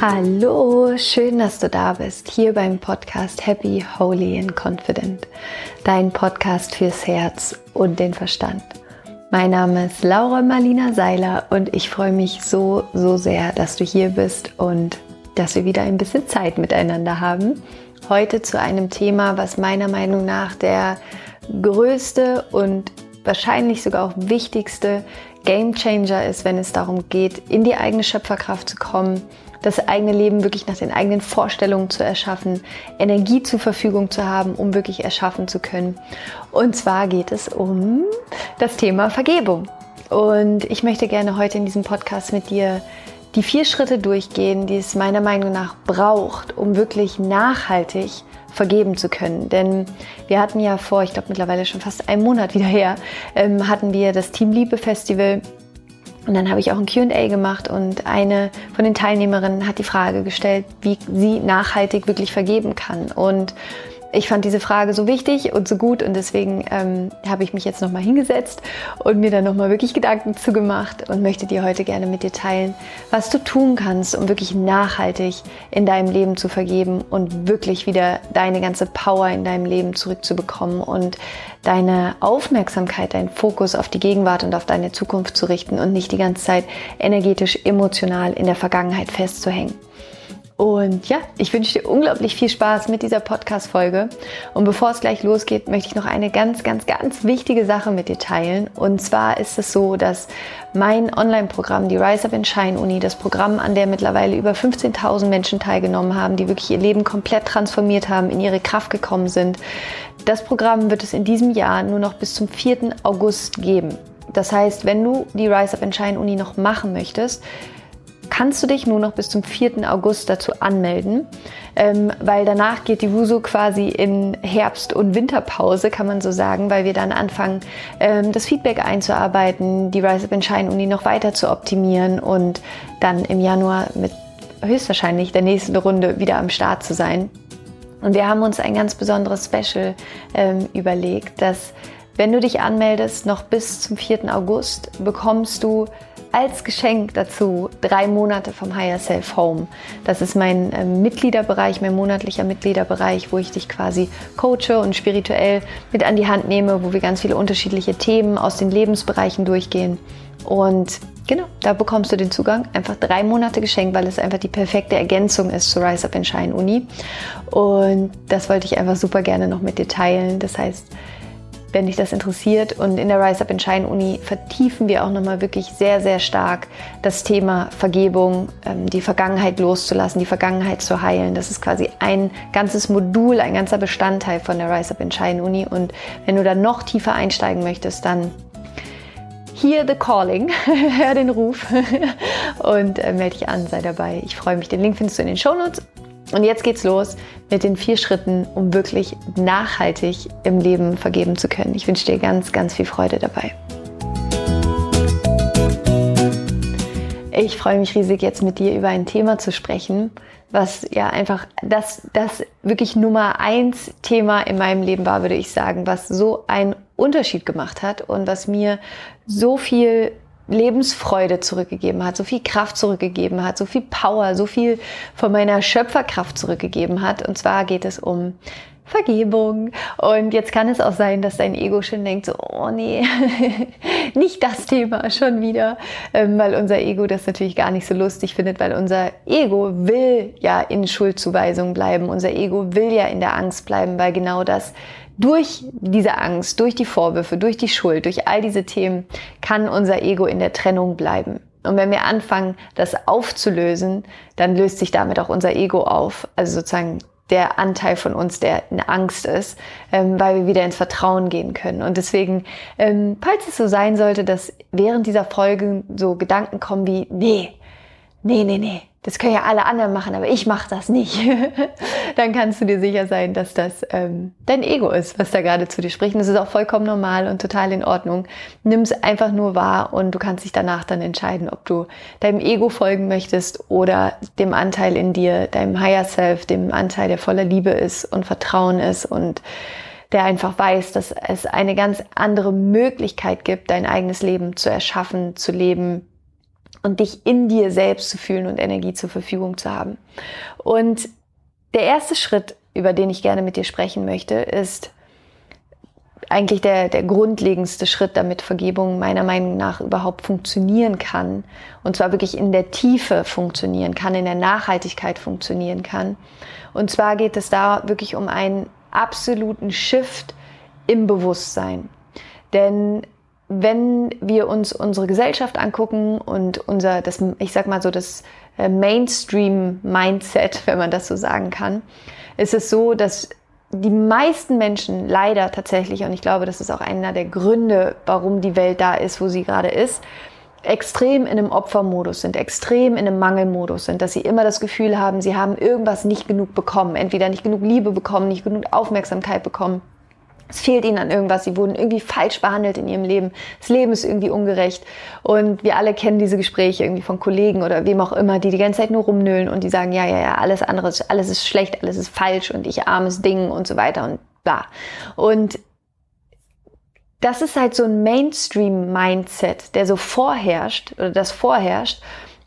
Hallo, schön, dass du da bist, hier beim Podcast Happy, Holy and Confident, dein Podcast fürs Herz und den Verstand. Mein Name ist Laura Marlina Seiler und ich freue mich so, so sehr, dass du hier bist und dass wir wieder ein bisschen Zeit miteinander haben. Heute zu einem Thema, was meiner Meinung nach der größte und wahrscheinlich sogar auch wichtigste Game Changer ist, wenn es darum geht, in die eigene Schöpferkraft zu kommen, das eigene Leben wirklich nach den eigenen Vorstellungen zu erschaffen, Energie zur Verfügung zu haben, um wirklich erschaffen zu können. Und zwar geht es um das Thema Vergebung. Und ich möchte gerne heute in diesem Podcast mit dir die vier Schritte durchgehen, die es meiner Meinung nach braucht, um wirklich nachhaltig vergeben zu können. Denn wir hatten ja vor, ich glaube mittlerweile schon fast einen Monat wieder her, ähm, hatten wir das Team Liebe Festival und dann habe ich auch ein QA gemacht und eine von den Teilnehmerinnen hat die Frage gestellt, wie sie nachhaltig wirklich vergeben kann. Und ich fand diese Frage so wichtig und so gut und deswegen ähm, habe ich mich jetzt nochmal hingesetzt und mir dann nochmal wirklich Gedanken zugemacht und möchte dir heute gerne mit dir teilen, was du tun kannst, um wirklich nachhaltig in deinem Leben zu vergeben und wirklich wieder deine ganze Power in deinem Leben zurückzubekommen und deine Aufmerksamkeit, deinen Fokus auf die Gegenwart und auf deine Zukunft zu richten und nicht die ganze Zeit energetisch, emotional in der Vergangenheit festzuhängen. Und ja, ich wünsche dir unglaublich viel Spaß mit dieser Podcast-Folge. Und bevor es gleich losgeht, möchte ich noch eine ganz, ganz, ganz wichtige Sache mit dir teilen. Und zwar ist es so, dass mein Online-Programm, die Rise Up and Shine Uni, das Programm, an der mittlerweile über 15.000 Menschen teilgenommen haben, die wirklich ihr Leben komplett transformiert haben, in ihre Kraft gekommen sind. Das Programm wird es in diesem Jahr nur noch bis zum 4. August geben. Das heißt, wenn du die Rise Up and Shine Uni noch machen möchtest, kannst du dich nur noch bis zum 4. August dazu anmelden, ähm, weil danach geht die WUSU quasi in Herbst- und Winterpause, kann man so sagen, weil wir dann anfangen, ähm, das Feedback einzuarbeiten, die Rise Up and Shine Uni noch weiter zu optimieren und dann im Januar mit höchstwahrscheinlich der nächsten Runde wieder am Start zu sein. Und wir haben uns ein ganz besonderes Special ähm, überlegt, dass wenn du dich anmeldest, noch bis zum 4. August bekommst du als Geschenk dazu drei Monate vom Higher Self Home. Das ist mein äh, Mitgliederbereich, mein monatlicher Mitgliederbereich, wo ich dich quasi coache und spirituell mit an die Hand nehme, wo wir ganz viele unterschiedliche Themen aus den Lebensbereichen durchgehen. Und genau, da bekommst du den Zugang. Einfach drei Monate geschenkt, weil es einfach die perfekte Ergänzung ist zur Rise Up and Shine Uni. Und das wollte ich einfach super gerne noch mit dir teilen. Das heißt, wenn dich das interessiert. Und in der Rise Up in Shine Uni vertiefen wir auch nochmal wirklich sehr, sehr stark das Thema Vergebung, ähm, die Vergangenheit loszulassen, die Vergangenheit zu heilen. Das ist quasi ein ganzes Modul, ein ganzer Bestandteil von der Rise Up in Shine Uni. Und wenn du da noch tiefer einsteigen möchtest, dann Hear the Calling, hör den Ruf und äh, melde dich an, sei dabei. Ich freue mich. Den Link findest du in den Show Notes und jetzt geht's los mit den vier Schritten, um wirklich nachhaltig im Leben vergeben zu können. Ich wünsche dir ganz, ganz viel Freude dabei. Ich freue mich riesig, jetzt mit dir über ein Thema zu sprechen, was ja einfach das, das wirklich Nummer eins Thema in meinem Leben war, würde ich sagen, was so einen Unterschied gemacht hat und was mir so viel Lebensfreude zurückgegeben hat, so viel Kraft zurückgegeben hat, so viel Power, so viel von meiner Schöpferkraft zurückgegeben hat. Und zwar geht es um Vergebung. Und jetzt kann es auch sein, dass dein Ego schon denkt, so, oh nee, nicht das Thema schon wieder, ähm, weil unser Ego das natürlich gar nicht so lustig findet, weil unser Ego will ja in Schuldzuweisung bleiben, unser Ego will ja in der Angst bleiben, weil genau das durch diese Angst, durch die Vorwürfe, durch die Schuld, durch all diese Themen kann unser Ego in der Trennung bleiben. Und wenn wir anfangen, das aufzulösen, dann löst sich damit auch unser Ego auf. Also sozusagen der Anteil von uns, der in Angst ist, ähm, weil wir wieder ins Vertrauen gehen können. Und deswegen, ähm, falls es so sein sollte, dass während dieser Folge so Gedanken kommen wie, nee, nee, nee, nee, das können ja alle anderen machen, aber ich mache das nicht, dann kannst du dir sicher sein, dass das ähm, dein Ego ist, was da gerade zu dir spricht. Und das ist auch vollkommen normal und total in Ordnung. Nimm es einfach nur wahr und du kannst dich danach dann entscheiden, ob du deinem Ego folgen möchtest oder dem Anteil in dir, deinem Higher Self, dem Anteil, der voller Liebe ist und Vertrauen ist und der einfach weiß, dass es eine ganz andere Möglichkeit gibt, dein eigenes Leben zu erschaffen, zu leben, und dich in dir selbst zu fühlen und Energie zur Verfügung zu haben. Und der erste Schritt, über den ich gerne mit dir sprechen möchte, ist eigentlich der, der grundlegendste Schritt, damit Vergebung meiner Meinung nach überhaupt funktionieren kann. Und zwar wirklich in der Tiefe funktionieren kann, in der Nachhaltigkeit funktionieren kann. Und zwar geht es da wirklich um einen absoluten Shift im Bewusstsein. Denn wenn wir uns unsere Gesellschaft angucken und unser, das, ich sag mal so, das äh, Mainstream-Mindset, wenn man das so sagen kann, ist es so, dass die meisten Menschen leider tatsächlich, und ich glaube, das ist auch einer der Gründe, warum die Welt da ist, wo sie gerade ist, extrem in einem Opfermodus sind, extrem in einem Mangelmodus sind, dass sie immer das Gefühl haben, sie haben irgendwas nicht genug bekommen, entweder nicht genug Liebe bekommen, nicht genug Aufmerksamkeit bekommen es fehlt ihnen an irgendwas, sie wurden irgendwie falsch behandelt in ihrem Leben. Das Leben ist irgendwie ungerecht. Und wir alle kennen diese Gespräche irgendwie von Kollegen oder wem auch immer, die die ganze Zeit nur rumnöhlen und die sagen, ja, ja, ja, alles andere, alles ist schlecht, alles ist falsch und ich armes Ding und so weiter und bla. Und das ist halt so ein Mainstream-Mindset, der so vorherrscht oder das vorherrscht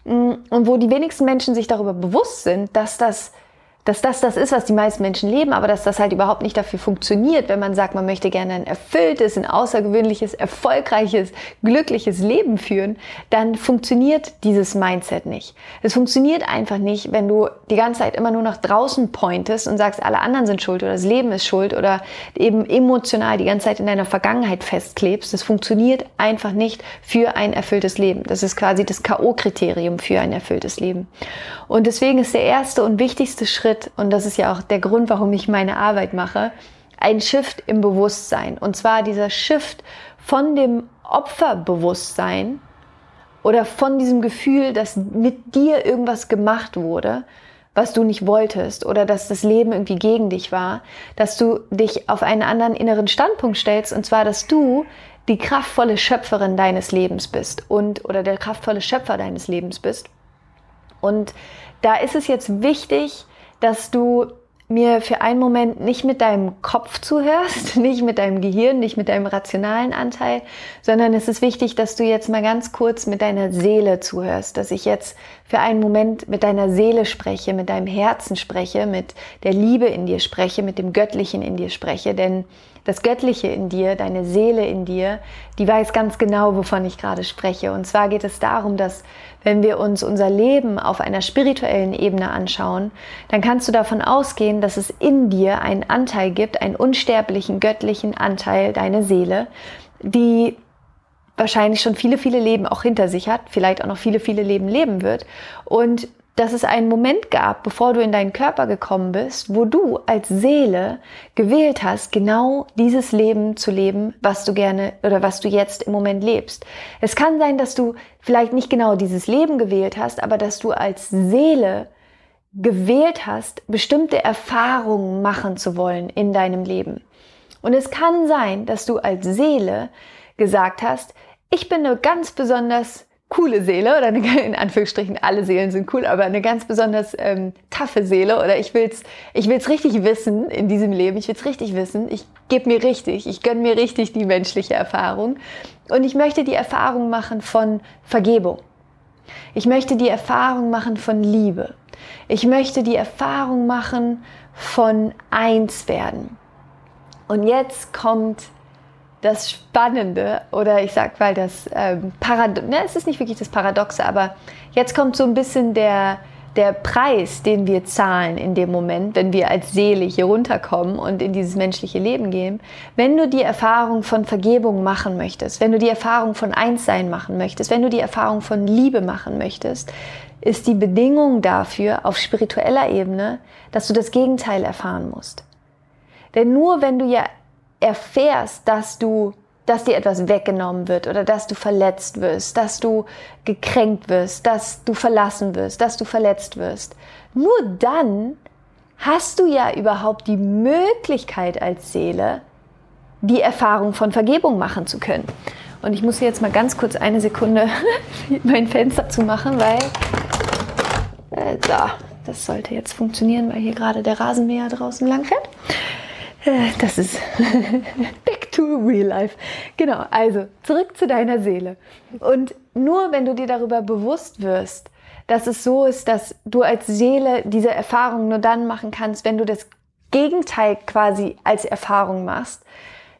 mm, und wo die wenigsten Menschen sich darüber bewusst sind, dass das dass das das ist, was die meisten Menschen leben, aber dass das halt überhaupt nicht dafür funktioniert, wenn man sagt, man möchte gerne ein erfülltes, ein außergewöhnliches, erfolgreiches, glückliches Leben führen, dann funktioniert dieses Mindset nicht. Es funktioniert einfach nicht, wenn du die ganze Zeit immer nur nach draußen pointest und sagst, alle anderen sind schuld oder das Leben ist schuld oder eben emotional die ganze Zeit in deiner Vergangenheit festklebst. Das funktioniert einfach nicht für ein erfülltes Leben. Das ist quasi das K.O.-Kriterium für ein erfülltes Leben. Und deswegen ist der erste und wichtigste Schritt, Schritt, und das ist ja auch der Grund, warum ich meine Arbeit mache, ein Shift im Bewusstsein. Und zwar dieser Shift von dem Opferbewusstsein oder von diesem Gefühl, dass mit dir irgendwas gemacht wurde, was du nicht wolltest oder dass das Leben irgendwie gegen dich war, dass du dich auf einen anderen inneren Standpunkt stellst und zwar, dass du die kraftvolle Schöpferin deines Lebens bist und oder der kraftvolle Schöpfer deines Lebens bist. Und da ist es jetzt wichtig, dass du mir für einen Moment nicht mit deinem Kopf zuhörst, nicht mit deinem Gehirn, nicht mit deinem rationalen Anteil, sondern es ist wichtig, dass du jetzt mal ganz kurz mit deiner Seele zuhörst, dass ich jetzt für einen Moment mit deiner Seele spreche, mit deinem Herzen spreche, mit der Liebe in dir spreche, mit dem Göttlichen in dir spreche, denn das Göttliche in dir, deine Seele in dir, die weiß ganz genau, wovon ich gerade spreche. Und zwar geht es darum, dass wenn wir uns unser Leben auf einer spirituellen Ebene anschauen, dann kannst du davon ausgehen, dass es in dir einen Anteil gibt, einen unsterblichen, göttlichen Anteil, deine Seele, die wahrscheinlich schon viele, viele Leben auch hinter sich hat, vielleicht auch noch viele, viele Leben leben wird und dass es einen Moment gab, bevor du in deinen Körper gekommen bist, wo du als Seele gewählt hast, genau dieses Leben zu leben, was du gerne oder was du jetzt im Moment lebst. Es kann sein, dass du vielleicht nicht genau dieses Leben gewählt hast, aber dass du als Seele gewählt hast, bestimmte Erfahrungen machen zu wollen in deinem Leben. Und es kann sein, dass du als Seele gesagt hast, ich bin eine ganz besonders coole Seele oder eine, in Anführungsstrichen alle Seelen sind cool, aber eine ganz besonders ähm, taffe Seele oder ich will's, ich will's richtig wissen in diesem Leben, ich will's richtig wissen, ich gebe mir richtig, ich gönn mir richtig die menschliche Erfahrung und ich möchte die Erfahrung machen von Vergebung. Ich möchte die Erfahrung machen von Liebe. Ich möchte die Erfahrung machen von eins werden. Und jetzt kommt das Spannende oder ich sag mal das ähm, Paradox, ne, es ist nicht wirklich das Paradoxe, aber jetzt kommt so ein bisschen der, der Preis, den wir zahlen in dem Moment, wenn wir als Seele hier runterkommen und in dieses menschliche Leben gehen. Wenn du die Erfahrung von Vergebung machen möchtest, wenn du die Erfahrung von Einssein machen möchtest, wenn du die Erfahrung von Liebe machen möchtest, ist die Bedingung dafür auf spiritueller Ebene, dass du das Gegenteil erfahren musst. Denn nur wenn du ja erfährst, dass du, dass dir etwas weggenommen wird oder dass du verletzt wirst, dass du gekränkt wirst, dass du verlassen wirst, dass du verletzt wirst, nur dann hast du ja überhaupt die Möglichkeit als Seele, die Erfahrung von Vergebung machen zu können. Und ich muss jetzt mal ganz kurz eine Sekunde mein Fenster zu machen, weil äh, so, das sollte jetzt funktionieren, weil hier gerade der Rasenmäher draußen lang fährt. Äh, das ist back to to real life. Genau, also zurück zu deiner Seele. Und nur wenn du dir darüber bewusst wirst, dass es so ist, dass du als Seele diese Erfahrung nur dann machen kannst, wenn du das Gegenteil quasi als Erfahrung machst,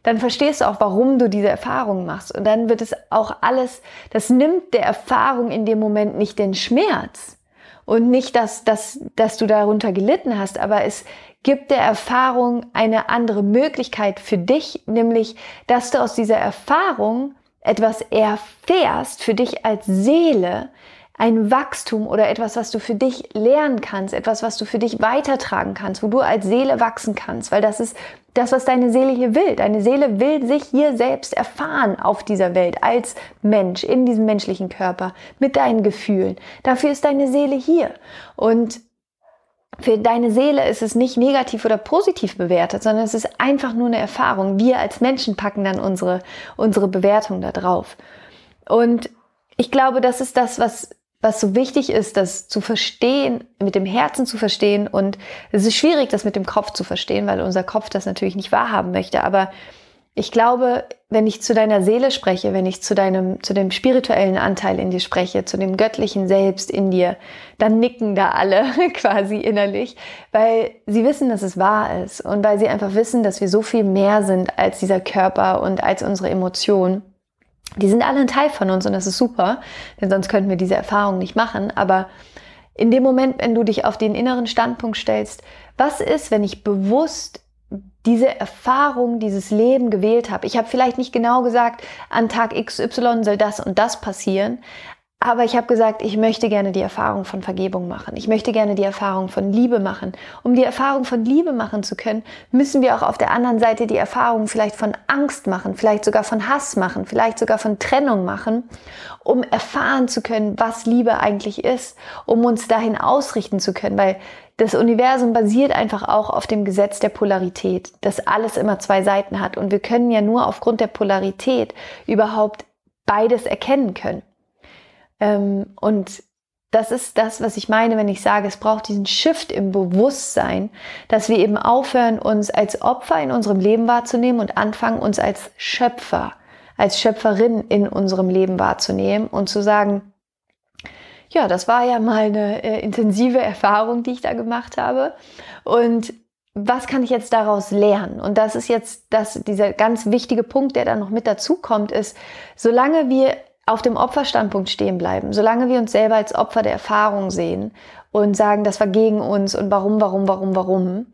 dann verstehst du auch, warum du diese Erfahrung machst. Und dann wird es auch alles, das nimmt der Erfahrung in dem Moment nicht den Schmerz und nicht, dass, dass, dass du darunter gelitten hast, aber es gibt der Erfahrung eine andere Möglichkeit für dich, nämlich, dass du aus dieser Erfahrung etwas erfährst für dich als Seele, ein Wachstum oder etwas, was du für dich lernen kannst, etwas, was du für dich weitertragen kannst, wo du als Seele wachsen kannst, weil das ist das, was deine Seele hier will. Deine Seele will sich hier selbst erfahren auf dieser Welt als Mensch, in diesem menschlichen Körper, mit deinen Gefühlen. Dafür ist deine Seele hier. Und für deine Seele ist es nicht negativ oder positiv bewertet, sondern es ist einfach nur eine Erfahrung. Wir als Menschen packen dann unsere, unsere Bewertung da drauf. Und ich glaube, das ist das, was was so wichtig ist, das zu verstehen, mit dem Herzen zu verstehen. Und es ist schwierig, das mit dem Kopf zu verstehen, weil unser Kopf das natürlich nicht wahrhaben möchte. Aber ich glaube, wenn ich zu deiner Seele spreche, wenn ich zu deinem, zu dem spirituellen Anteil in dir spreche, zu dem göttlichen Selbst in dir, dann nicken da alle quasi innerlich, weil sie wissen, dass es wahr ist und weil sie einfach wissen, dass wir so viel mehr sind als dieser Körper und als unsere Emotionen die sind alle ein Teil von uns und das ist super, denn sonst könnten wir diese Erfahrung nicht machen. Aber in dem Moment, wenn du dich auf den inneren Standpunkt stellst, was ist, wenn ich bewusst diese Erfahrung, dieses Leben gewählt habe? Ich habe vielleicht nicht genau gesagt, an Tag XY soll das und das passieren, aber ich habe gesagt, ich möchte gerne die Erfahrung von Vergebung machen. Ich möchte gerne die Erfahrung von Liebe machen. Um die Erfahrung von Liebe machen zu können, müssen wir auch auf der anderen Seite die Erfahrung vielleicht von Angst machen, vielleicht sogar von Hass machen, vielleicht sogar von Trennung machen, um erfahren zu können, was Liebe eigentlich ist, um uns dahin ausrichten zu können, weil das Universum basiert einfach auch auf dem Gesetz der Polarität, dass alles immer zwei Seiten hat und wir können ja nur aufgrund der Polarität überhaupt beides erkennen können. Ähm, und das ist das, was ich meine, wenn ich sage, es braucht diesen Shift im Bewusstsein, dass wir eben aufhören, uns als Opfer in unserem Leben wahrzunehmen und anfangen, uns als Schöpfer, als Schöpferin in unserem Leben wahrzunehmen und zu sagen, ja, das war ja mal eine äh, intensive Erfahrung, die ich da gemacht habe. Und was kann ich jetzt daraus lernen? Und das ist jetzt das, dieser ganz wichtige Punkt, der da noch mit dazu kommt, ist, solange wir auf dem Opferstandpunkt stehen bleiben, solange wir uns selber als Opfer der Erfahrung sehen und sagen, das war gegen uns und warum, warum, warum, warum,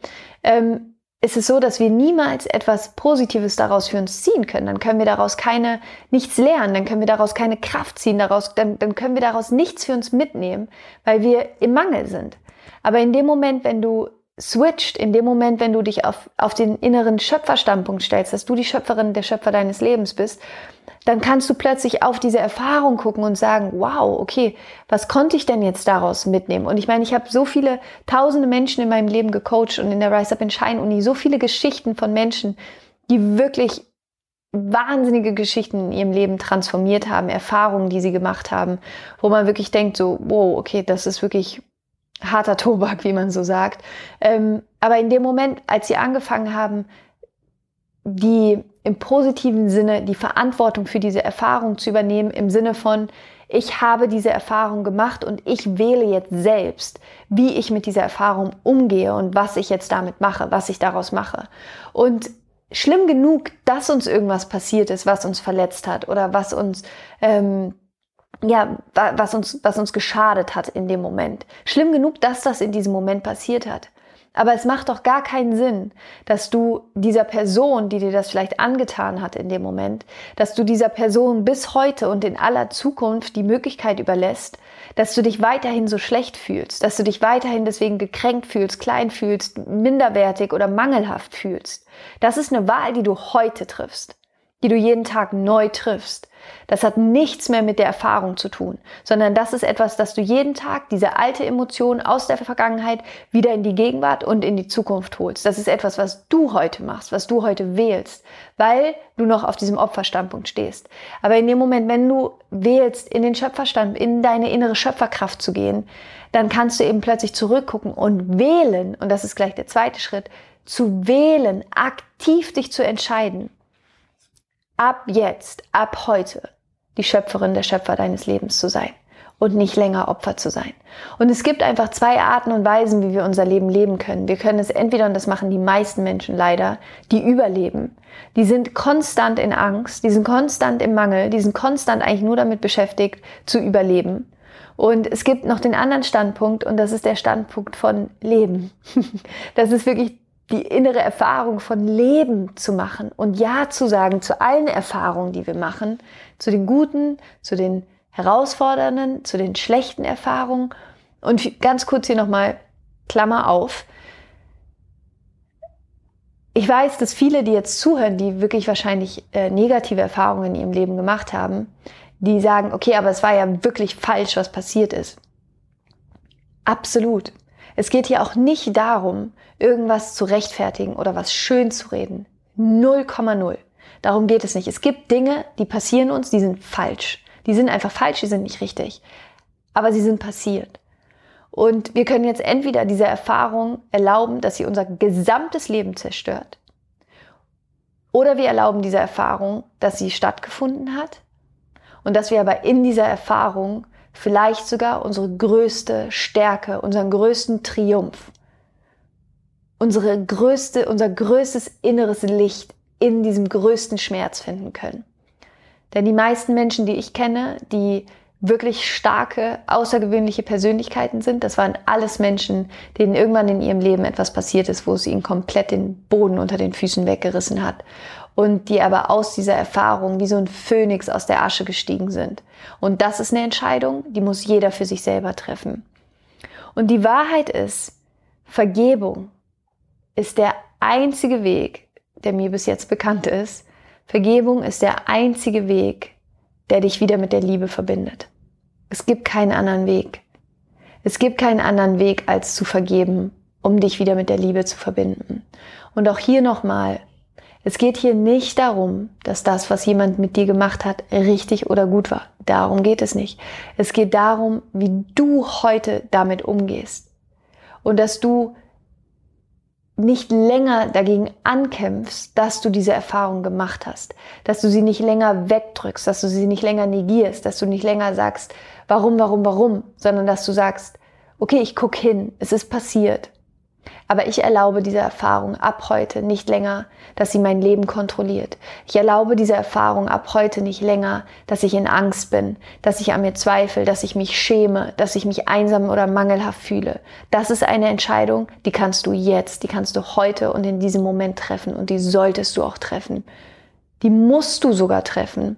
ähm, ist es so, dass wir niemals etwas Positives daraus für uns ziehen können. Dann können wir daraus keine, nichts lernen, dann können wir daraus keine Kraft ziehen, daraus, dann, dann können wir daraus nichts für uns mitnehmen, weil wir im Mangel sind. Aber in dem Moment, wenn du switcht, in dem Moment, wenn du dich auf, auf den inneren Schöpferstandpunkt stellst, dass du die Schöpferin, der Schöpfer deines Lebens bist, dann kannst du plötzlich auf diese Erfahrung gucken und sagen, wow, okay, was konnte ich denn jetzt daraus mitnehmen? Und ich meine, ich habe so viele tausende Menschen in meinem Leben gecoacht und in der Rise Up in Shine Uni so viele Geschichten von Menschen, die wirklich wahnsinnige Geschichten in ihrem Leben transformiert haben, Erfahrungen, die sie gemacht haben, wo man wirklich denkt, so, wow, okay, das ist wirklich harter Tobak, wie man so sagt. Ähm, aber in dem Moment, als sie angefangen haben, die im positiven Sinne die Verantwortung für diese Erfahrung zu übernehmen, im Sinne von, ich habe diese Erfahrung gemacht und ich wähle jetzt selbst, wie ich mit dieser Erfahrung umgehe und was ich jetzt damit mache, was ich daraus mache. Und schlimm genug, dass uns irgendwas passiert ist, was uns verletzt hat oder was uns ähm, ja, was uns, was uns geschadet hat in dem Moment. Schlimm genug, dass das in diesem Moment passiert hat. Aber es macht doch gar keinen Sinn, dass du dieser Person, die dir das vielleicht angetan hat in dem Moment, dass du dieser Person bis heute und in aller Zukunft die Möglichkeit überlässt, dass du dich weiterhin so schlecht fühlst, dass du dich weiterhin deswegen gekränkt fühlst, klein fühlst, minderwertig oder mangelhaft fühlst. Das ist eine Wahl, die du heute triffst, die du jeden Tag neu triffst. Das hat nichts mehr mit der Erfahrung zu tun, sondern das ist etwas, dass du jeden Tag diese alte Emotion aus der Vergangenheit wieder in die Gegenwart und in die Zukunft holst. Das ist etwas, was du heute machst, was du heute wählst, weil du noch auf diesem Opferstandpunkt stehst. Aber in dem Moment, wenn du wählst, in den Schöpferstand, in deine innere Schöpferkraft zu gehen, dann kannst du eben plötzlich zurückgucken und wählen, und das ist gleich der zweite Schritt, zu wählen, aktiv dich zu entscheiden ab jetzt, ab heute die Schöpferin, der Schöpfer deines Lebens zu sein und nicht länger Opfer zu sein. Und es gibt einfach zwei Arten und Weisen, wie wir unser Leben leben können. Wir können es entweder, und das machen die meisten Menschen leider, die überleben. Die sind konstant in Angst, die sind konstant im Mangel, die sind konstant eigentlich nur damit beschäftigt, zu überleben. Und es gibt noch den anderen Standpunkt, und das ist der Standpunkt von Leben. Das ist wirklich die innere Erfahrung von Leben zu machen und Ja zu sagen zu allen Erfahrungen, die wir machen, zu den guten, zu den herausfordernden, zu den schlechten Erfahrungen. Und ganz kurz hier nochmal Klammer auf. Ich weiß, dass viele, die jetzt zuhören, die wirklich wahrscheinlich äh, negative Erfahrungen in ihrem Leben gemacht haben, die sagen, okay, aber es war ja wirklich falsch, was passiert ist. Absolut. Es geht hier auch nicht darum, irgendwas zu rechtfertigen oder was schön zu reden. 0,0. Darum geht es nicht. Es gibt Dinge, die passieren uns, die sind falsch. Die sind einfach falsch, die sind nicht richtig. Aber sie sind passiert. Und wir können jetzt entweder diese Erfahrung erlauben, dass sie unser gesamtes Leben zerstört. Oder wir erlauben dieser Erfahrung, dass sie stattgefunden hat. Und dass wir aber in dieser Erfahrung vielleicht sogar unsere größte Stärke, unseren größten Triumph, unsere größte, unser größtes inneres Licht in diesem größten Schmerz finden können. Denn die meisten Menschen, die ich kenne, die wirklich starke, außergewöhnliche Persönlichkeiten sind. Das waren alles Menschen, denen irgendwann in ihrem Leben etwas passiert ist, wo es ihnen komplett den Boden unter den Füßen weggerissen hat. Und die aber aus dieser Erfahrung wie so ein Phönix aus der Asche gestiegen sind. Und das ist eine Entscheidung, die muss jeder für sich selber treffen. Und die Wahrheit ist, Vergebung ist der einzige Weg, der mir bis jetzt bekannt ist, Vergebung ist der einzige Weg, der dich wieder mit der Liebe verbindet. Es gibt keinen anderen Weg. Es gibt keinen anderen Weg, als zu vergeben, um dich wieder mit der Liebe zu verbinden. Und auch hier nochmal, es geht hier nicht darum, dass das, was jemand mit dir gemacht hat, richtig oder gut war. Darum geht es nicht. Es geht darum, wie du heute damit umgehst. Und dass du nicht länger dagegen ankämpfst, dass du diese Erfahrung gemacht hast, dass du sie nicht länger wegdrückst, dass du sie nicht länger negierst, dass du nicht länger sagst, warum, warum, warum, sondern dass du sagst, okay, ich guck hin, es ist passiert aber ich erlaube dieser Erfahrung ab heute nicht länger, dass sie mein Leben kontrolliert. Ich erlaube dieser Erfahrung ab heute nicht länger, dass ich in Angst bin, dass ich an mir zweifle, dass ich mich schäme, dass ich mich einsam oder mangelhaft fühle. Das ist eine Entscheidung, die kannst du jetzt, die kannst du heute und in diesem Moment treffen und die solltest du auch treffen. Die musst du sogar treffen,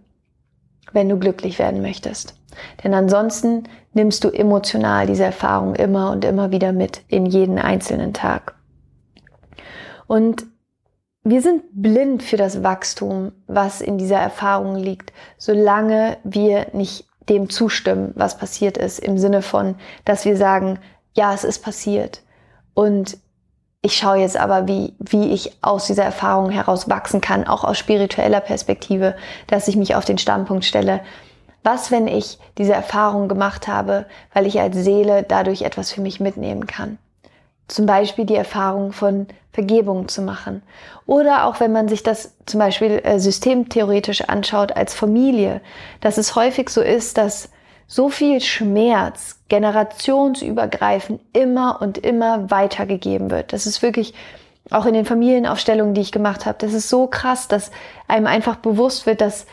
wenn du glücklich werden möchtest. Denn ansonsten nimmst du emotional diese Erfahrung immer und immer wieder mit in jeden einzelnen Tag. Und wir sind blind für das Wachstum, was in dieser Erfahrung liegt, solange wir nicht dem zustimmen, was passiert ist, im Sinne von, dass wir sagen, ja, es ist passiert. Und ich schaue jetzt aber, wie, wie ich aus dieser Erfahrung heraus wachsen kann, auch aus spiritueller Perspektive, dass ich mich auf den Standpunkt stelle, was, wenn ich diese Erfahrung gemacht habe, weil ich als Seele dadurch etwas für mich mitnehmen kann? Zum Beispiel die Erfahrung von Vergebung zu machen. Oder auch wenn man sich das zum Beispiel äh, systemtheoretisch anschaut als Familie, dass es häufig so ist, dass so viel Schmerz generationsübergreifend immer und immer weitergegeben wird. Das ist wirklich auch in den Familienaufstellungen, die ich gemacht habe, das ist so krass, dass einem einfach bewusst wird, dass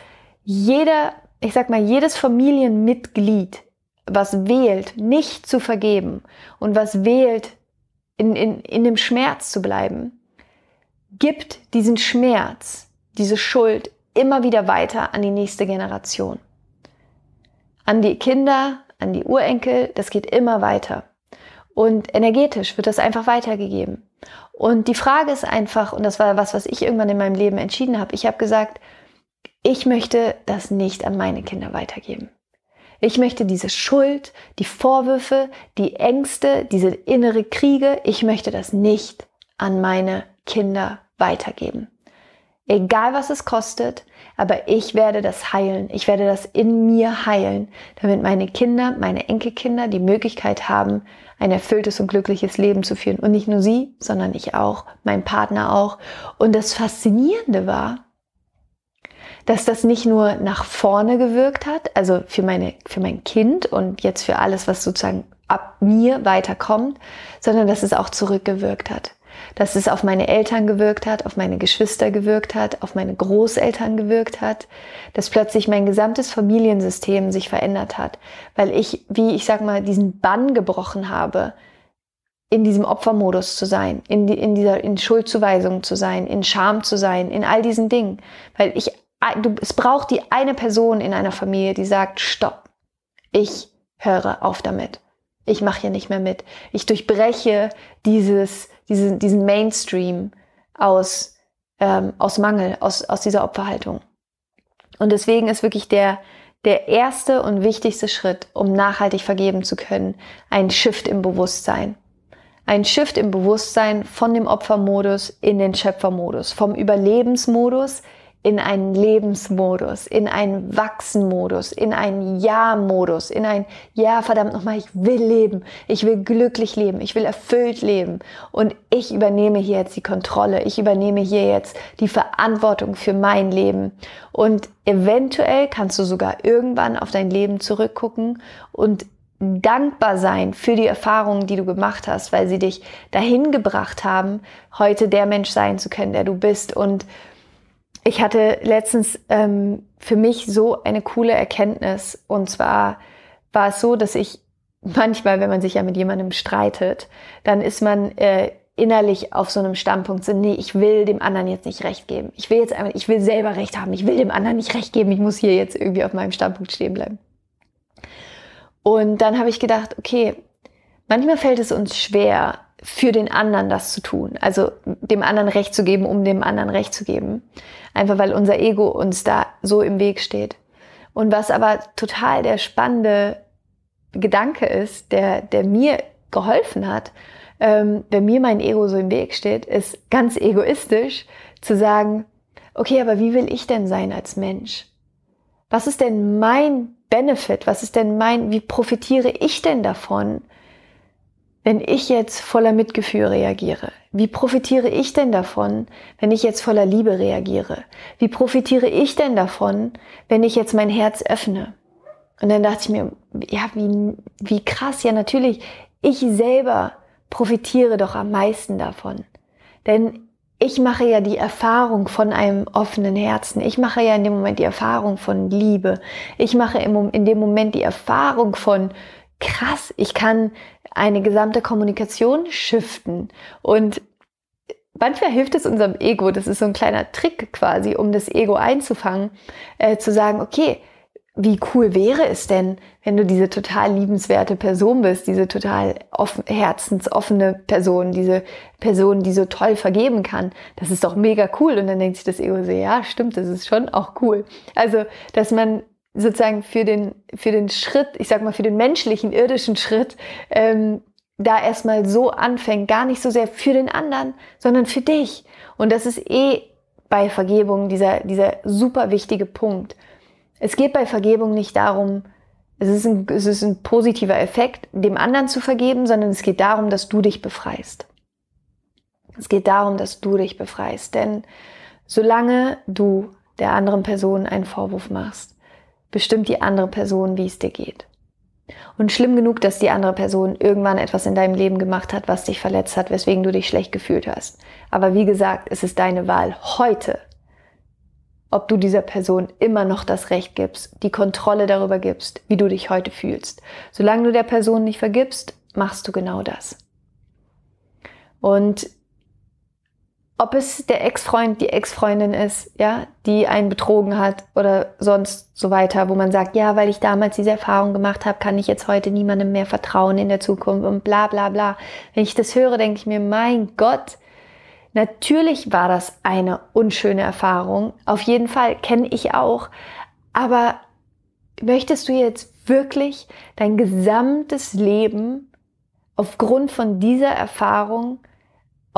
jeder ich sag mal, jedes Familienmitglied, was wählt, nicht zu vergeben und was wählt, in, in, in dem Schmerz zu bleiben, gibt diesen Schmerz, diese Schuld immer wieder weiter an die nächste Generation. An die Kinder, an die Urenkel, das geht immer weiter. Und energetisch wird das einfach weitergegeben. Und die Frage ist einfach, und das war was, was ich irgendwann in meinem Leben entschieden habe, ich habe gesagt, ich möchte das nicht an meine Kinder weitergeben. Ich möchte diese Schuld, die Vorwürfe, die Ängste, diese innere Kriege, ich möchte das nicht an meine Kinder weitergeben. Egal was es kostet, aber ich werde das heilen. Ich werde das in mir heilen, damit meine Kinder, meine Enkelkinder die Möglichkeit haben, ein erfülltes und glückliches Leben zu führen. Und nicht nur sie, sondern ich auch, mein Partner auch. Und das Faszinierende war, dass das nicht nur nach vorne gewirkt hat, also für meine, für mein Kind und jetzt für alles, was sozusagen ab mir weiterkommt, sondern dass es auch zurückgewirkt hat. Dass es auf meine Eltern gewirkt hat, auf meine Geschwister gewirkt hat, auf meine Großeltern gewirkt hat, dass plötzlich mein gesamtes Familiensystem sich verändert hat, weil ich, wie ich sag mal, diesen Bann gebrochen habe, in diesem Opfermodus zu sein, in, die, in dieser in Schuldzuweisung zu sein, in Scham zu sein, in all diesen Dingen, weil ich du, es braucht die eine Person in einer Familie, die sagt, stopp, ich höre auf damit. Ich mache hier nicht mehr mit. Ich durchbreche dieses, diesen, diesen Mainstream aus, ähm, aus Mangel, aus, aus dieser Opferhaltung. Und deswegen ist wirklich der, der erste und wichtigste Schritt, um nachhaltig vergeben zu können, ein Shift im Bewusstsein. Ein Shift im Bewusstsein von dem Opfermodus in den Schöpfermodus, vom Überlebensmodus in einen Lebensmodus, in einen Wachsenmodus, in einen Ja-Modus, in ein Ja, verdammt nochmal, ich will leben, ich will glücklich leben, ich will erfüllt leben. Und ich übernehme hier jetzt die Kontrolle, ich übernehme hier jetzt die Verantwortung für mein Leben. Und eventuell kannst du sogar irgendwann auf dein Leben zurückgucken und dankbar sein für die Erfahrungen, die du gemacht hast, weil sie dich dahin gebracht haben, heute der Mensch sein zu können, der du bist. Und ich hatte letztens ähm, für mich so eine coole Erkenntnis. Und zwar war es so, dass ich manchmal, wenn man sich ja mit jemandem streitet, dann ist man äh, innerlich auf so einem Standpunkt so, nee, ich will dem anderen jetzt nicht recht geben. Ich will jetzt einfach, ich will selber recht haben. Ich will dem anderen nicht recht geben. Ich muss hier jetzt irgendwie auf meinem Standpunkt stehen bleiben. Und dann habe ich gedacht, okay, manchmal fällt es uns schwer, für den anderen das zu tun. Also dem anderen Recht zu geben, um dem anderen Recht zu geben. Einfach weil unser Ego uns da so im Weg steht. Und was aber total der spannende Gedanke ist, der, der mir geholfen hat, ähm, wenn mir mein Ego so im Weg steht, ist ganz egoistisch zu sagen, okay, aber wie will ich denn sein als Mensch? Was ist denn mein Benefit? Was ist denn mein, wie profitiere ich denn davon, wenn ich jetzt voller Mitgefühl reagiere? Wie profitiere ich denn davon, wenn ich jetzt voller Liebe reagiere? Wie profitiere ich denn davon, wenn ich jetzt mein Herz öffne? Und dann dachte ich mir, ja, wie, wie krass, ja natürlich, ich selber profitiere doch am meisten davon. Denn ich mache ja die Erfahrung von einem offenen Herzen. Ich mache ja in dem Moment die Erfahrung von Liebe. Ich mache in dem Moment die Erfahrung von krass, ich kann eine gesamte Kommunikation shiften. Und manchmal hilft es unserem Ego, das ist so ein kleiner Trick quasi, um das Ego einzufangen, äh, zu sagen, okay, wie cool wäre es denn, wenn du diese total liebenswerte Person bist, diese total offen, herzensoffene Person, diese Person, die so toll vergeben kann. Das ist doch mega cool. Und dann denkt sich das Ego so, ja, stimmt, das ist schon auch cool. Also, dass man sozusagen für den, für den Schritt, ich sag mal, für den menschlichen, irdischen Schritt, ähm, da erstmal so anfängt, gar nicht so sehr für den anderen, sondern für dich. Und das ist eh bei Vergebung dieser, dieser super wichtige Punkt. Es geht bei Vergebung nicht darum, es ist, ein, es ist ein positiver Effekt, dem anderen zu vergeben, sondern es geht darum, dass du dich befreist. Es geht darum, dass du dich befreist. Denn solange du der anderen Person einen Vorwurf machst, bestimmt die andere Person, wie es dir geht. Und schlimm genug, dass die andere Person irgendwann etwas in deinem Leben gemacht hat, was dich verletzt hat, weswegen du dich schlecht gefühlt hast. Aber wie gesagt, es ist deine Wahl heute, ob du dieser Person immer noch das Recht gibst, die Kontrolle darüber gibst, wie du dich heute fühlst. Solange du der Person nicht vergibst, machst du genau das. Und ob es der Ex-Freund, die Ex-Freundin ist, ja, die einen betrogen hat oder sonst so weiter, wo man sagt, ja, weil ich damals diese Erfahrung gemacht habe, kann ich jetzt heute niemandem mehr vertrauen in der Zukunft und bla bla bla. Wenn ich das höre, denke ich mir, mein Gott, natürlich war das eine unschöne Erfahrung. Auf jeden Fall kenne ich auch. Aber möchtest du jetzt wirklich dein gesamtes Leben aufgrund von dieser Erfahrung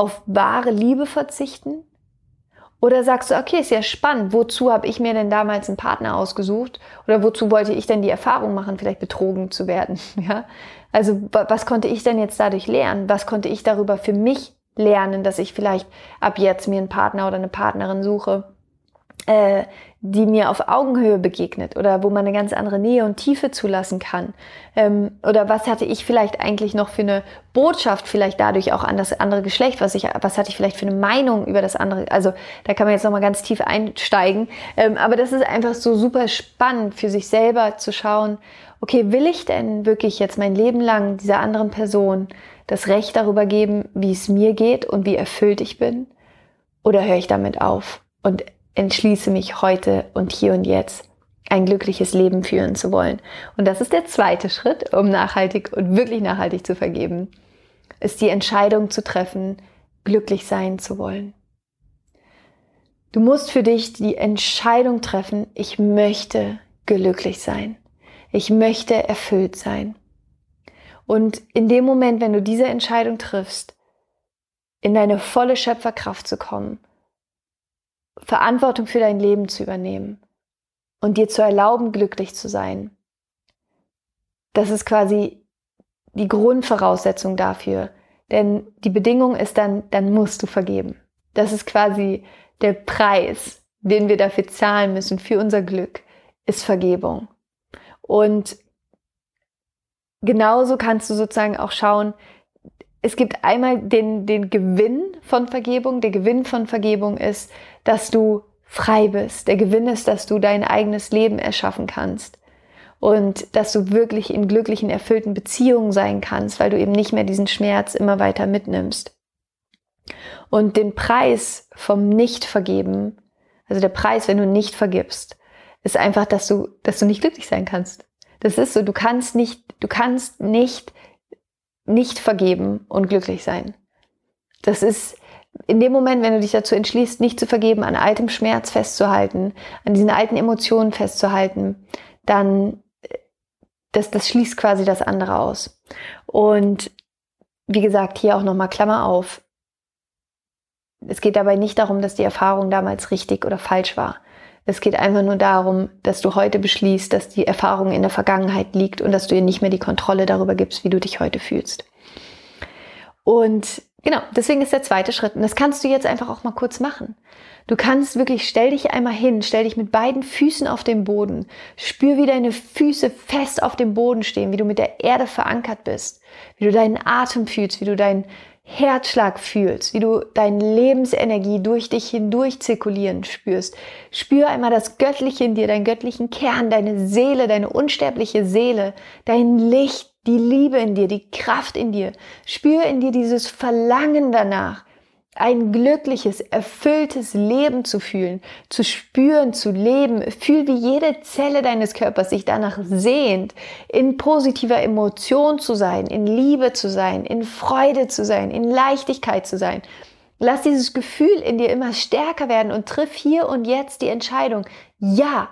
auf wahre Liebe verzichten? Oder sagst du, okay, ist ja spannend, wozu habe ich mir denn damals einen Partner ausgesucht? Oder wozu wollte ich denn die Erfahrung machen, vielleicht betrogen zu werden? Ja? Also was konnte ich denn jetzt dadurch lernen? Was konnte ich darüber für mich lernen, dass ich vielleicht ab jetzt mir einen Partner oder eine Partnerin suche, äh, die mir auf Augenhöhe begegnet oder wo man eine ganz andere Nähe und Tiefe zulassen kann? Ähm, oder was hatte ich vielleicht eigentlich noch für eine Botschaft, vielleicht dadurch auch an das andere Geschlecht? Was, ich, was hatte ich vielleicht für eine Meinung über das andere? Also da kann man jetzt nochmal ganz tief einsteigen. Ähm, aber das ist einfach so super spannend für sich selber zu schauen, okay, will ich denn wirklich jetzt mein Leben lang dieser anderen Person das Recht darüber geben, wie es mir geht und wie erfüllt ich bin? Oder höre ich damit auf und entschließe mich heute und hier und jetzt ein glückliches Leben führen zu wollen. Und das ist der zweite Schritt, um nachhaltig und wirklich nachhaltig zu vergeben, ist die Entscheidung zu treffen, glücklich sein zu wollen. Du musst für dich die Entscheidung treffen, ich möchte glücklich sein. Ich möchte erfüllt sein. Und in dem Moment, wenn du diese Entscheidung triffst, in deine volle Schöpferkraft zu kommen, Verantwortung für dein Leben zu übernehmen und dir zu erlauben, glücklich zu sein. Das ist quasi die Grundvoraussetzung dafür. Denn die Bedingung ist dann, dann musst du vergeben. Das ist quasi der Preis, den wir dafür zahlen müssen für unser Glück, ist Vergebung. Und genauso kannst du sozusagen auch schauen, es gibt einmal den, den Gewinn von Vergebung. Der Gewinn von Vergebung ist, dass du frei bist. Der Gewinn ist, dass du dein eigenes Leben erschaffen kannst. Und dass du wirklich in glücklichen, erfüllten Beziehungen sein kannst, weil du eben nicht mehr diesen Schmerz immer weiter mitnimmst. Und den Preis vom Nicht-Vergeben, also der Preis, wenn du nicht vergibst, ist einfach, dass du, dass du nicht glücklich sein kannst. Das ist so, du kannst nicht, du kannst nicht nicht vergeben und glücklich sein. Das ist in dem Moment, wenn du dich dazu entschließt, nicht zu vergeben, an altem Schmerz festzuhalten, an diesen alten Emotionen festzuhalten, dann das, das schließt quasi das andere aus. Und wie gesagt, hier auch nochmal Klammer auf. Es geht dabei nicht darum, dass die Erfahrung damals richtig oder falsch war. Es geht einfach nur darum, dass du heute beschließt, dass die Erfahrung in der Vergangenheit liegt und dass du ihr nicht mehr die Kontrolle darüber gibst, wie du dich heute fühlst. Und genau, deswegen ist der zweite Schritt. Und das kannst du jetzt einfach auch mal kurz machen. Du kannst wirklich, stell dich einmal hin, stell dich mit beiden Füßen auf den Boden. Spür, wie deine Füße fest auf dem Boden stehen, wie du mit der Erde verankert bist, wie du deinen Atem fühlst, wie du deinen Herzschlag fühlst, wie du deine Lebensenergie durch dich hindurch zirkulieren spürst. Spür einmal das Göttliche in dir, deinen göttlichen Kern, deine Seele, deine unsterbliche Seele, dein Licht, die Liebe in dir, die Kraft in dir. Spür in dir dieses Verlangen danach, ein glückliches, erfülltes Leben zu fühlen, zu spüren, zu leben. Fühl, wie jede Zelle deines Körpers sich danach sehnt, in positiver Emotion zu sein, in Liebe zu sein, in Freude zu sein, in Leichtigkeit zu sein. Lass dieses Gefühl in dir immer stärker werden und triff hier und jetzt die Entscheidung. Ja,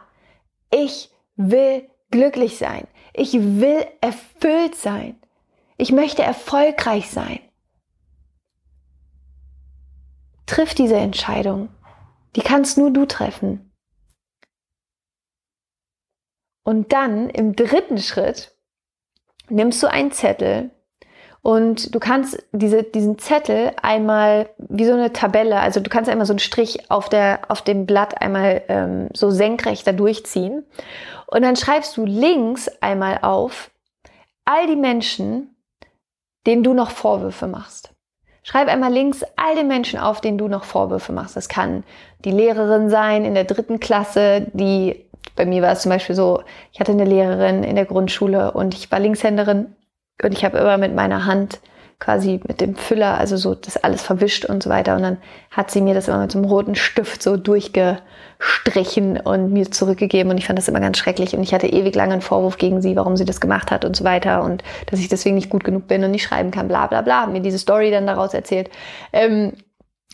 ich will glücklich sein. Ich will erfüllt sein. Ich möchte erfolgreich sein. Triff diese Entscheidung. Die kannst nur du treffen. Und dann im dritten Schritt nimmst du einen Zettel und du kannst diese, diesen Zettel einmal wie so eine Tabelle, also du kannst einmal so einen Strich auf, der, auf dem Blatt einmal ähm, so senkrecht da durchziehen. Und dann schreibst du links einmal auf all die Menschen, denen du noch Vorwürfe machst. Schreib einmal links all den Menschen auf, denen du noch Vorwürfe machst. Das kann die Lehrerin sein in der dritten Klasse, die, bei mir war es zum Beispiel so, ich hatte eine Lehrerin in der Grundschule und ich war Linkshänderin und ich habe immer mit meiner Hand quasi mit dem Füller, also so das alles verwischt und so weiter. Und dann hat sie mir das immer mit so einem roten Stift so durchgestrichen und mir zurückgegeben. Und ich fand das immer ganz schrecklich. Und ich hatte ewig lange einen Vorwurf gegen sie, warum sie das gemacht hat und so weiter. Und dass ich deswegen nicht gut genug bin und nicht schreiben kann, bla bla bla. Mir diese Story dann daraus erzählt. Ähm,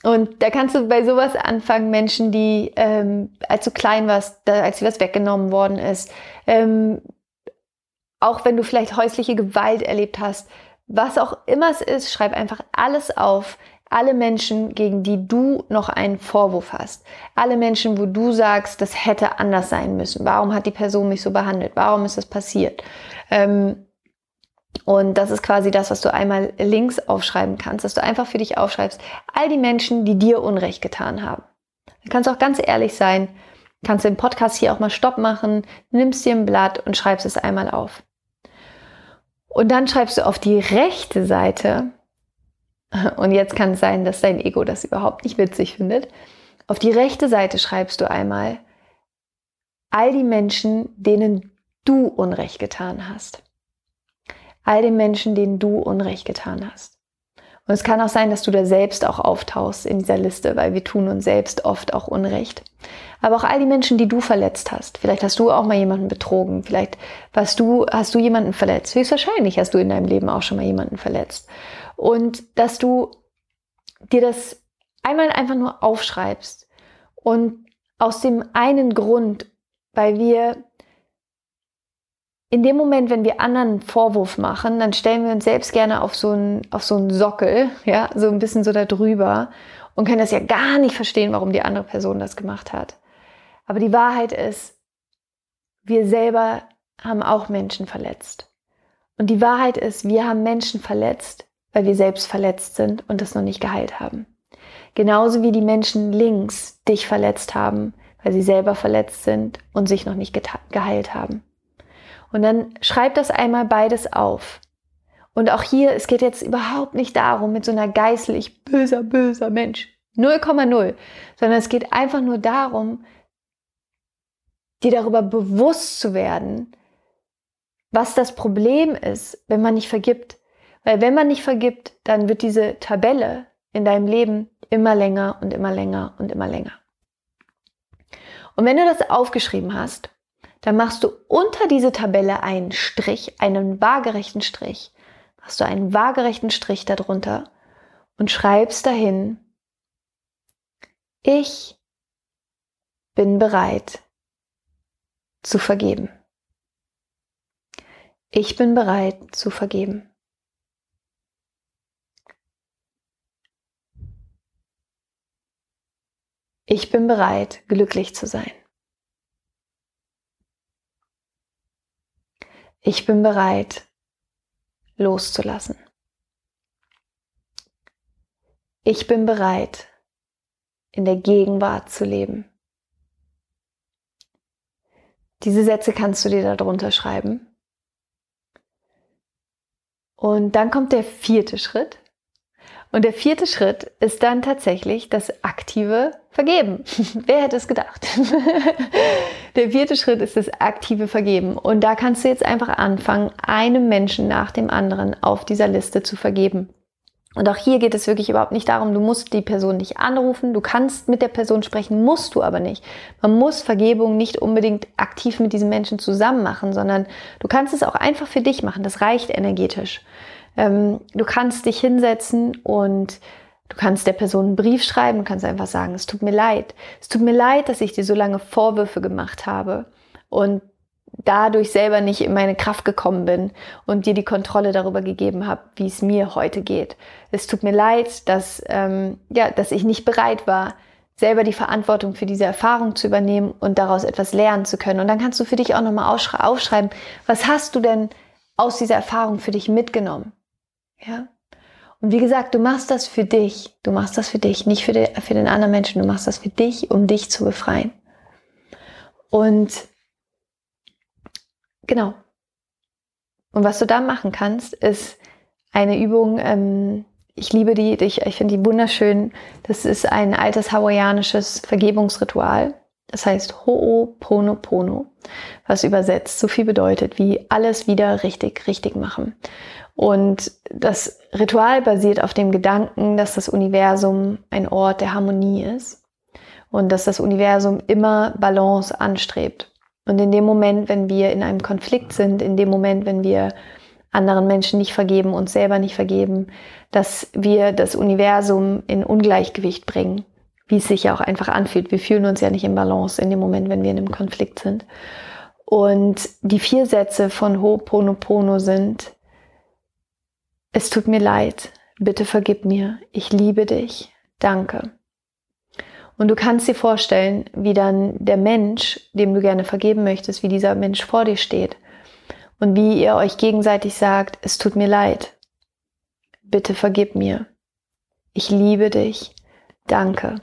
und da kannst du bei sowas anfangen, Menschen, die, ähm, als du klein warst, da, als dir was weggenommen worden ist, ähm, auch wenn du vielleicht häusliche Gewalt erlebt hast, was auch immer es ist, schreib einfach alles auf. Alle Menschen, gegen die du noch einen Vorwurf hast. Alle Menschen, wo du sagst, das hätte anders sein müssen. Warum hat die Person mich so behandelt? Warum ist das passiert? Ähm, und das ist quasi das, was du einmal links aufschreiben kannst, dass du einfach für dich aufschreibst, all die Menschen, die dir Unrecht getan haben. Du kannst auch ganz ehrlich sein, Kannst den Podcast hier auch mal Stopp machen, nimmst dir ein Blatt und schreibst es einmal auf. Und dann schreibst du auf die rechte Seite, und jetzt kann es sein, dass dein Ego das überhaupt nicht witzig findet, auf die rechte Seite schreibst du einmal all die Menschen, denen du Unrecht getan hast. All den Menschen, denen du Unrecht getan hast. Und es kann auch sein, dass du da selbst auch auftauchst in dieser Liste, weil wir tun uns selbst oft auch Unrecht. Aber auch all die Menschen, die du verletzt hast. Vielleicht hast du auch mal jemanden betrogen. Vielleicht hast du, hast du jemanden verletzt. Höchstwahrscheinlich hast du in deinem Leben auch schon mal jemanden verletzt. Und dass du dir das einmal einfach nur aufschreibst und aus dem einen Grund, weil wir in dem Moment, wenn wir anderen einen Vorwurf machen, dann stellen wir uns selbst gerne auf so einen, auf so einen Sockel, ja, so ein bisschen so da drüber und können das ja gar nicht verstehen, warum die andere Person das gemacht hat. Aber die Wahrheit ist, wir selber haben auch Menschen verletzt. Und die Wahrheit ist, wir haben Menschen verletzt, weil wir selbst verletzt sind und das noch nicht geheilt haben. Genauso wie die Menschen links dich verletzt haben, weil sie selber verletzt sind und sich noch nicht geheilt haben. Und dann schreib das einmal beides auf. Und auch hier, es geht jetzt überhaupt nicht darum, mit so einer Geißel, böser, böser Mensch, 0,0, sondern es geht einfach nur darum, dir darüber bewusst zu werden, was das Problem ist, wenn man nicht vergibt. Weil wenn man nicht vergibt, dann wird diese Tabelle in deinem Leben immer länger und immer länger und immer länger. Und wenn du das aufgeschrieben hast, dann machst du unter diese Tabelle einen Strich, einen waagerechten Strich. Machst du einen waagerechten Strich darunter und schreibst dahin, ich bin bereit zu vergeben. Ich bin bereit zu vergeben. Ich bin bereit, glücklich zu sein. Ich bin bereit, loszulassen. Ich bin bereit, in der Gegenwart zu leben. Diese Sätze kannst du dir darunter schreiben. Und dann kommt der vierte Schritt. Und der vierte Schritt ist dann tatsächlich das aktive Vergeben. Wer hätte es gedacht? der vierte Schritt ist das aktive Vergeben. Und da kannst du jetzt einfach anfangen, einem Menschen nach dem anderen auf dieser Liste zu vergeben. Und auch hier geht es wirklich überhaupt nicht darum, du musst die Person nicht anrufen, du kannst mit der Person sprechen, musst du aber nicht. Man muss Vergebung nicht unbedingt aktiv mit diesem Menschen zusammen machen, sondern du kannst es auch einfach für dich machen. Das reicht energetisch. Ähm, du kannst dich hinsetzen und du kannst der Person einen Brief schreiben und kannst einfach sagen, es tut mir leid. Es tut mir leid, dass ich dir so lange Vorwürfe gemacht habe und dadurch selber nicht in meine Kraft gekommen bin und dir die Kontrolle darüber gegeben habe, wie es mir heute geht. Es tut mir leid, dass, ähm, ja, dass ich nicht bereit war, selber die Verantwortung für diese Erfahrung zu übernehmen und daraus etwas lernen zu können. Und dann kannst du für dich auch nochmal aufschreiben, was hast du denn aus dieser Erfahrung für dich mitgenommen? Ja? Und wie gesagt, du machst das für dich. Du machst das für dich, nicht für, den, für den anderen Menschen. Du machst das für dich, um dich zu befreien. Und genau. Und was du da machen kannst, ist eine Übung, ähm, ich liebe die, ich, ich finde die wunderschön. Das ist ein altes hawaiianisches Vergebungsritual. Das heißt Ho'oponopono, was übersetzt so viel bedeutet wie alles wieder richtig, richtig machen. Und das Ritual basiert auf dem Gedanken, dass das Universum ein Ort der Harmonie ist und dass das Universum immer Balance anstrebt. Und in dem Moment, wenn wir in einem Konflikt sind, in dem Moment, wenn wir anderen Menschen nicht vergeben, uns selber nicht vergeben, dass wir das Universum in Ungleichgewicht bringen, wie es sich ja auch einfach anfühlt. Wir fühlen uns ja nicht in Balance in dem Moment, wenn wir in einem Konflikt sind. Und die vier Sätze von Ho'oponopono sind, es tut mir leid, bitte vergib mir, ich liebe dich, danke. Und du kannst dir vorstellen, wie dann der Mensch, dem du gerne vergeben möchtest, wie dieser Mensch vor dir steht. Und wie ihr euch gegenseitig sagt, es tut mir leid, bitte vergib mir, ich liebe dich, danke.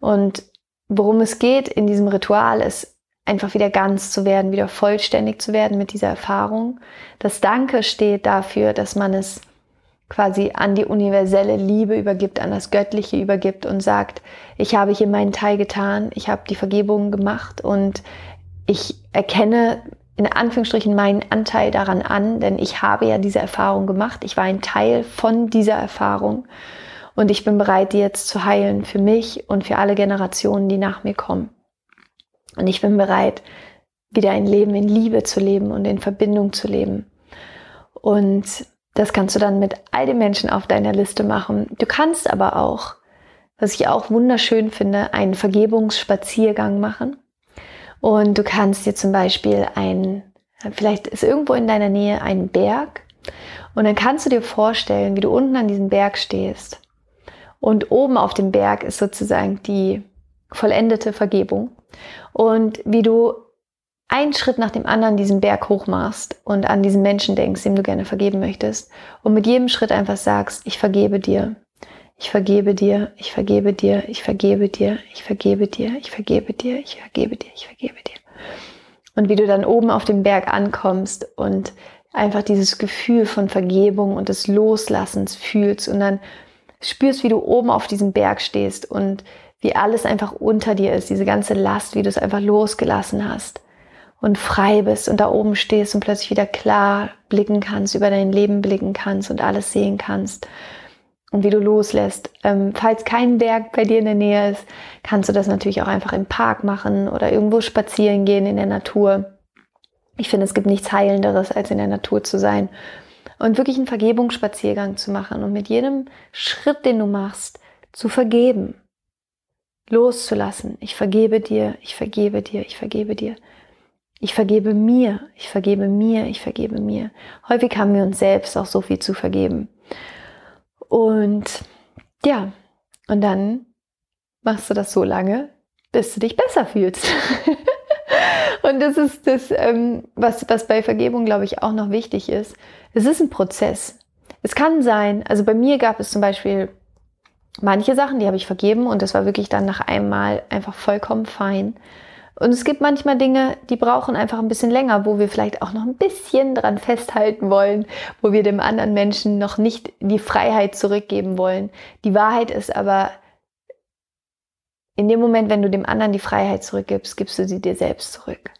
Und worum es geht in diesem Ritual ist, einfach wieder ganz zu werden, wieder vollständig zu werden mit dieser Erfahrung. Das Danke steht dafür, dass man es quasi an die universelle Liebe übergibt, an das Göttliche übergibt und sagt, ich habe hier meinen Teil getan, ich habe die Vergebung gemacht und ich erkenne in Anführungsstrichen meinen Anteil daran an, denn ich habe ja diese Erfahrung gemacht, ich war ein Teil von dieser Erfahrung und ich bin bereit, die jetzt zu heilen für mich und für alle Generationen, die nach mir kommen. Und ich bin bereit, wieder ein Leben in Liebe zu leben und in Verbindung zu leben. Und das kannst du dann mit all den Menschen auf deiner Liste machen. Du kannst aber auch, was ich auch wunderschön finde, einen Vergebungsspaziergang machen. Und du kannst dir zum Beispiel ein, vielleicht ist irgendwo in deiner Nähe ein Berg. Und dann kannst du dir vorstellen, wie du unten an diesem Berg stehst. Und oben auf dem Berg ist sozusagen die vollendete Vergebung. Und wie du einen Schritt nach dem anderen diesen Berg hochmachst und an diesen Menschen denkst, dem du gerne vergeben möchtest. Und mit jedem Schritt einfach sagst, ich vergebe dir. Ich vergebe dir, ich vergebe dir, ich vergebe dir, ich vergebe dir, ich vergebe dir, ich vergebe dir, ich vergebe dir. Und wie du dann oben auf dem Berg ankommst und einfach dieses Gefühl von Vergebung und des Loslassens fühlst und dann spürst, wie du oben auf diesem Berg stehst und wie alles einfach unter dir ist, diese ganze Last, wie du es einfach losgelassen hast und frei bist und da oben stehst und plötzlich wieder klar blicken kannst, über dein Leben blicken kannst und alles sehen kannst und wie du loslässt. Ähm, falls kein Berg bei dir in der Nähe ist, kannst du das natürlich auch einfach im Park machen oder irgendwo spazieren gehen in der Natur. Ich finde, es gibt nichts Heilenderes, als in der Natur zu sein und wirklich einen Vergebungsspaziergang zu machen und mit jedem Schritt, den du machst, zu vergeben loszulassen. Ich vergebe dir, ich vergebe dir, ich vergebe dir. Ich vergebe mir, ich vergebe mir, ich vergebe mir. Häufig haben wir uns selbst auch so viel zu vergeben. Und ja, und dann machst du das so lange, bis du dich besser fühlst. und das ist das, ähm, was, was bei Vergebung, glaube ich, auch noch wichtig ist. Es ist ein Prozess. Es kann sein, also bei mir gab es zum Beispiel manche Sachen, die habe ich vergeben und das war wirklich dann nach einmal einfach vollkommen fein. Und es gibt manchmal Dinge, die brauchen einfach ein bisschen länger, wo wir vielleicht auch noch ein bisschen dran festhalten wollen, wo wir dem anderen Menschen noch nicht die Freiheit zurückgeben wollen. Die Wahrheit ist aber, in dem Moment, wenn du dem anderen die Freiheit zurückgibst, gibst du sie dir selbst zurück.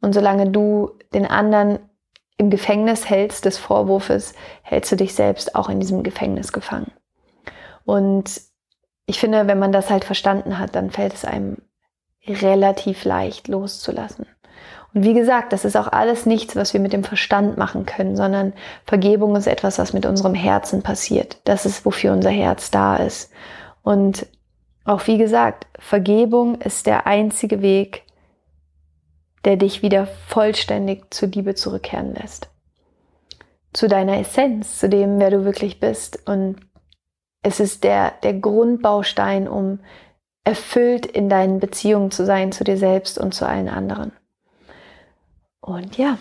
Und solange du den anderen im Gefängnis hältst des Vorwurfes, hältst du dich selbst auch in diesem Gefängnis gefangen. Und ich finde, wenn man das halt verstanden hat, dann fällt es einem relativ leicht loszulassen. Und wie gesagt, das ist auch alles nichts, was wir mit dem Verstand machen können, sondern Vergebung ist etwas, was mit unserem Herzen passiert. Das ist, wofür unser Herz da ist. Und auch wie gesagt, Vergebung ist der einzige Weg, der dich wieder vollständig zur Liebe zurückkehren lässt. Zu deiner Essenz, zu dem, wer du wirklich bist. Und es ist der, der Grundbaustein, um erfüllt in deinen Beziehungen zu sein, zu dir selbst und zu allen anderen. Und ja,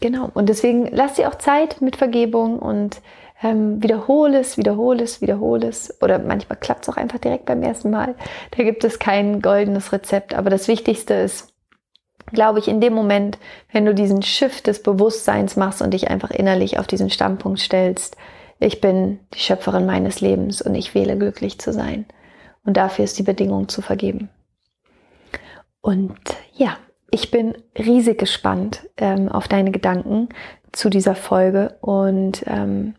genau. Und deswegen lass dir auch Zeit mit Vergebung und ähm, wiederhole es, wiederhole es, wiederhole es. Oder manchmal klappt es auch einfach direkt beim ersten Mal. Da gibt es kein goldenes Rezept. Aber das Wichtigste ist, glaube ich, in dem Moment, wenn du diesen Shift des Bewusstseins machst und dich einfach innerlich auf diesen Standpunkt stellst, ich bin die Schöpferin meines Lebens und ich wähle glücklich zu sein. Und dafür ist die Bedingung zu vergeben. Und ja, ich bin riesig gespannt ähm, auf deine Gedanken zu dieser Folge und ähm,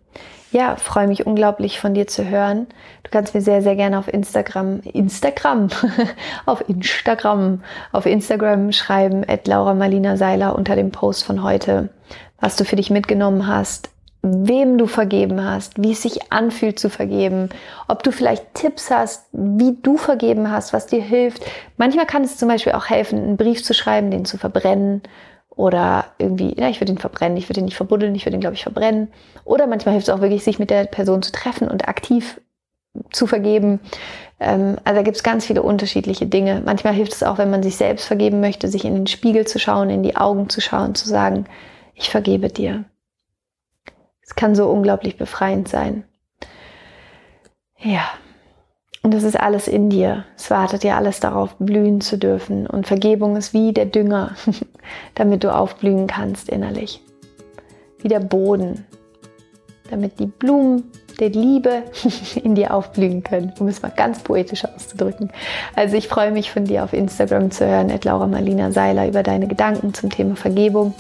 ja, freue mich unglaublich von dir zu hören. Du kannst mir sehr, sehr gerne auf Instagram, Instagram, auf Instagram, auf Instagram schreiben, at Laura Marlina Seiler unter dem Post von heute, was du für dich mitgenommen hast, wem du vergeben hast, wie es sich anfühlt zu vergeben, ob du vielleicht Tipps hast, wie du vergeben hast, was dir hilft. Manchmal kann es zum Beispiel auch helfen, einen Brief zu schreiben, den zu verbrennen oder irgendwie, ja, ich würde ihn verbrennen, ich würde ihn nicht verbuddeln, ich würde ihn, glaube ich, verbrennen. Oder manchmal hilft es auch wirklich, sich mit der Person zu treffen und aktiv zu vergeben. Ähm, also da gibt es ganz viele unterschiedliche Dinge. Manchmal hilft es auch, wenn man sich selbst vergeben möchte, sich in den Spiegel zu schauen, in die Augen zu schauen, zu sagen, ich vergebe dir es kann so unglaublich befreiend sein. Ja, Und das ist alles in dir. Es wartet ja alles darauf, blühen zu dürfen. Und Vergebung ist wie der Dünger, damit du aufblühen kannst innerlich. Wie der Boden, damit die Blumen der Liebe in dir aufblühen können, um es mal ganz poetisch auszudrücken. Also ich freue mich von dir auf Instagram zu hören, at Laura Marlina Seiler, über deine Gedanken zum Thema Vergebung.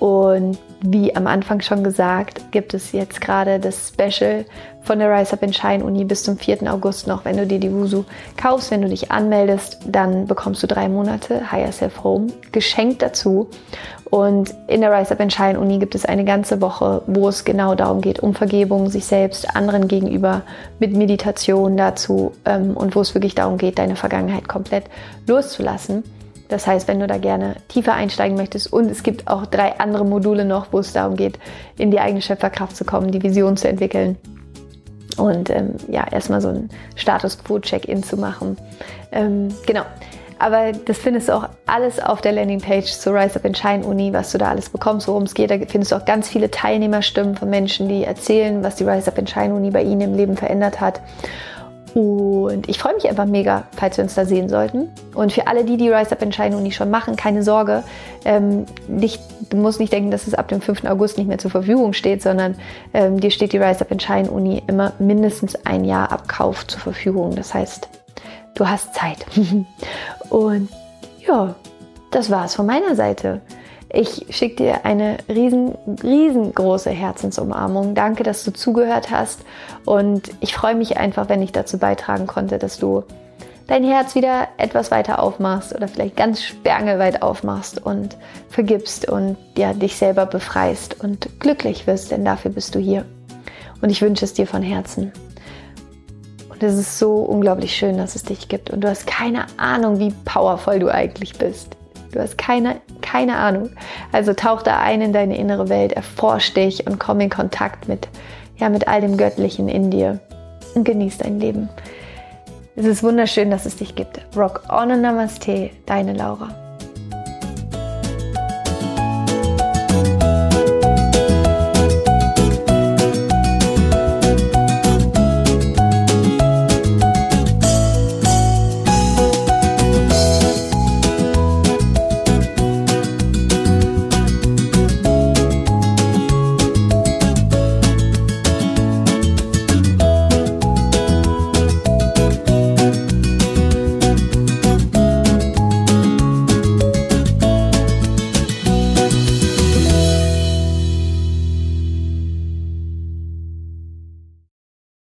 Und wie am Anfang schon gesagt, gibt es jetzt gerade das Special von der Rise Up in Shine Uni bis zum 4. August noch. Wenn du dir die Wusu kaufst, wenn du dich anmeldest, dann bekommst du drei Monate Higher Self Home geschenkt dazu. Und in der Rise Up in Shine Uni gibt es eine ganze Woche, wo es genau darum geht, um Vergebung, sich selbst, anderen gegenüber, mit Meditation dazu ähm, und wo es wirklich darum geht, deine Vergangenheit komplett loszulassen. Das heißt, wenn du da gerne tiefer einsteigen möchtest und es gibt auch drei andere Module noch, wo es darum geht, in die eigene Schöpferkraft zu kommen, die Vision zu entwickeln und ähm, ja, erstmal so ein Status Quo-Check-In zu machen. Ähm, genau. Aber das findest du auch alles auf der Landingpage zur Rise Up in Shine Uni, was du da alles bekommst, worum es geht. Da findest du auch ganz viele Teilnehmerstimmen von Menschen, die erzählen, was die Rise Up in Shine Uni bei ihnen im Leben verändert hat. Und ich freue mich einfach mega, falls wir uns da sehen sollten. Und für alle, die die Rise Up Entscheidung nicht schon machen, keine Sorge. Ähm, nicht, du musst nicht denken, dass es ab dem 5. August nicht mehr zur Verfügung steht, sondern ähm, dir steht die Rise Up Entscheidung Uni immer mindestens ein Jahr ab Kauf zur Verfügung. Das heißt, du hast Zeit. Und ja, das war es von meiner Seite. Ich schicke dir eine riesen, riesengroße Herzensumarmung. Danke, dass du zugehört hast. Und ich freue mich einfach, wenn ich dazu beitragen konnte, dass du dein Herz wieder etwas weiter aufmachst oder vielleicht ganz sperrangelweit aufmachst und vergibst und ja, dich selber befreist und glücklich wirst, denn dafür bist du hier. Und ich wünsche es dir von Herzen. Und es ist so unglaublich schön, dass es dich gibt. Und du hast keine Ahnung, wie powervoll du eigentlich bist. Du hast keine, keine Ahnung. Also tauch da ein in deine innere Welt, erforsch dich und komm in Kontakt mit, ja, mit all dem Göttlichen in dir und genieß dein Leben. Es ist wunderschön, dass es dich gibt. Rock on und Namaste, deine Laura.